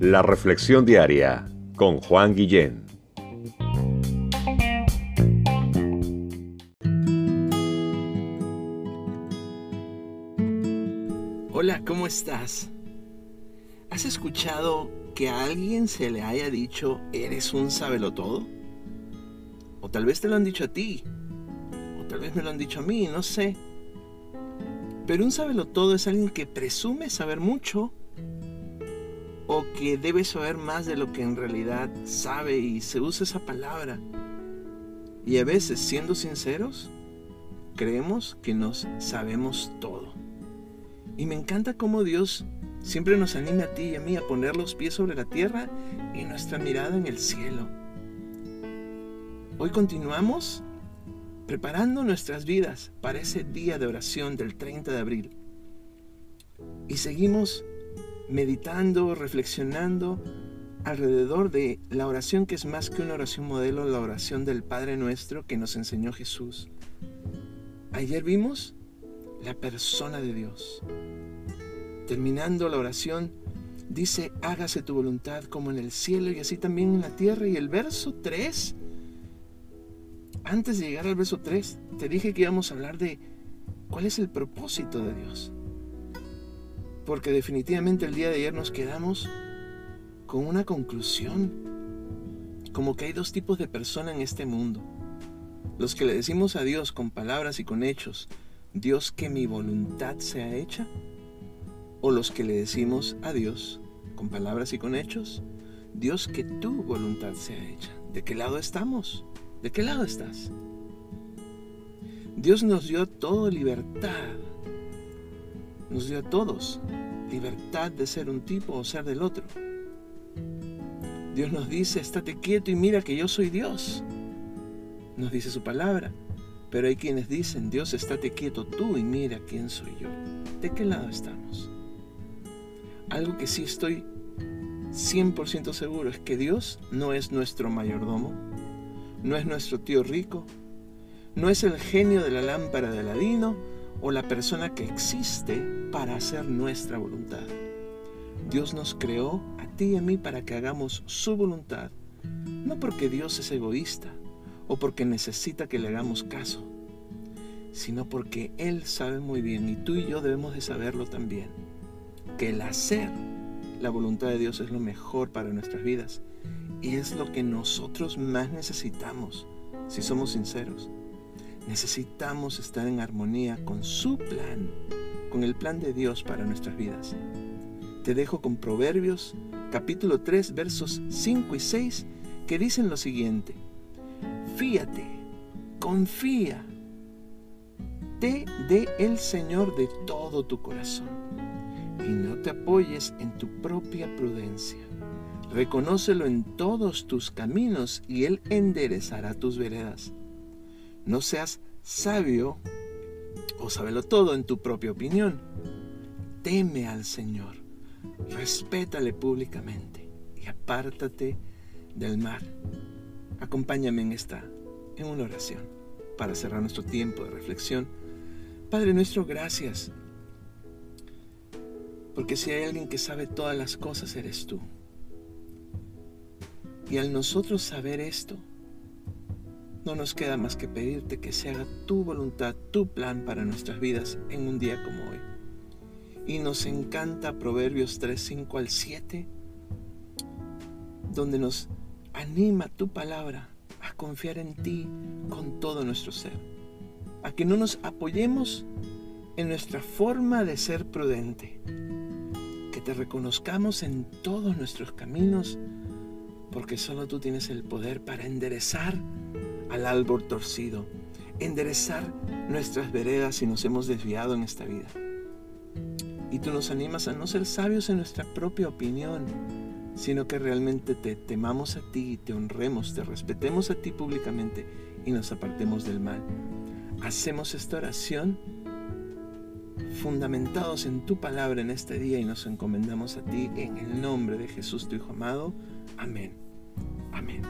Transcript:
La Reflexión Diaria con Juan Guillén. Hola, ¿cómo estás? ¿Has escuchado que a alguien se le haya dicho eres un todo? O tal vez te lo han dicho a ti, o tal vez me lo han dicho a mí, no sé. Pero un todo es alguien que presume saber mucho o que debe saber más de lo que en realidad sabe y se usa esa palabra. Y a veces, siendo sinceros, creemos que nos sabemos todo. Y me encanta cómo Dios siempre nos anima a ti y a mí a poner los pies sobre la tierra y nuestra mirada en el cielo. Hoy continuamos preparando nuestras vidas para ese día de oración del 30 de abril. Y seguimos meditando, reflexionando alrededor de la oración que es más que una oración modelo, la oración del Padre Nuestro que nos enseñó Jesús. Ayer vimos la persona de Dios. Terminando la oración, dice, hágase tu voluntad como en el cielo y así también en la tierra. Y el verso 3, antes de llegar al verso 3, te dije que íbamos a hablar de cuál es el propósito de Dios porque definitivamente el día de ayer nos quedamos con una conclusión, como que hay dos tipos de personas en este mundo. Los que le decimos a Dios con palabras y con hechos, Dios que mi voluntad sea hecha, o los que le decimos a Dios con palabras y con hechos, Dios que tu voluntad sea hecha. ¿De qué lado estamos? ¿De qué lado estás? Dios nos dio todo libertad nos dio a todos libertad de ser un tipo o ser del otro. Dios nos dice, estate quieto y mira que yo soy Dios. Nos dice su palabra. Pero hay quienes dicen, Dios, estate quieto tú y mira quién soy yo. ¿De qué lado estamos? Algo que sí estoy 100% seguro es que Dios no es nuestro mayordomo, no es nuestro tío rico, no es el genio de la lámpara de Aladino, o la persona que existe para hacer nuestra voluntad. Dios nos creó a ti y a mí para que hagamos su voluntad, no porque Dios es egoísta o porque necesita que le hagamos caso, sino porque Él sabe muy bien y tú y yo debemos de saberlo también, que el hacer la voluntad de Dios es lo mejor para nuestras vidas y es lo que nosotros más necesitamos, si somos sinceros. Necesitamos estar en armonía con su plan, con el plan de Dios para nuestras vidas. Te dejo con Proverbios capítulo 3 versos 5 y 6 que dicen lo siguiente. Fíate, confía, te dé el Señor de todo tu corazón y no te apoyes en tu propia prudencia. Reconócelo en todos tus caminos y Él enderezará tus veredas. No seas sabio o sábelo todo en tu propia opinión. Teme al Señor, respétale públicamente y apártate del mar. Acompáñame en esta, en una oración, para cerrar nuestro tiempo de reflexión. Padre nuestro, gracias, porque si hay alguien que sabe todas las cosas, eres tú. Y al nosotros saber esto, no nos queda más que pedirte que se haga tu voluntad, tu plan para nuestras vidas en un día como hoy. Y nos encanta Proverbios 3, 5 al 7, donde nos anima tu palabra a confiar en ti con todo nuestro ser, a que no nos apoyemos en nuestra forma de ser prudente, que te reconozcamos en todos nuestros caminos, porque solo tú tienes el poder para enderezar al árbol torcido, enderezar nuestras veredas si nos hemos desviado en esta vida. Y tú nos animas a no ser sabios en nuestra propia opinión, sino que realmente te temamos a ti, te honremos, te respetemos a ti públicamente y nos apartemos del mal. Hacemos esta oración fundamentados en tu palabra en este día y nos encomendamos a ti en el nombre de Jesús tu Hijo amado. Amén. Amén.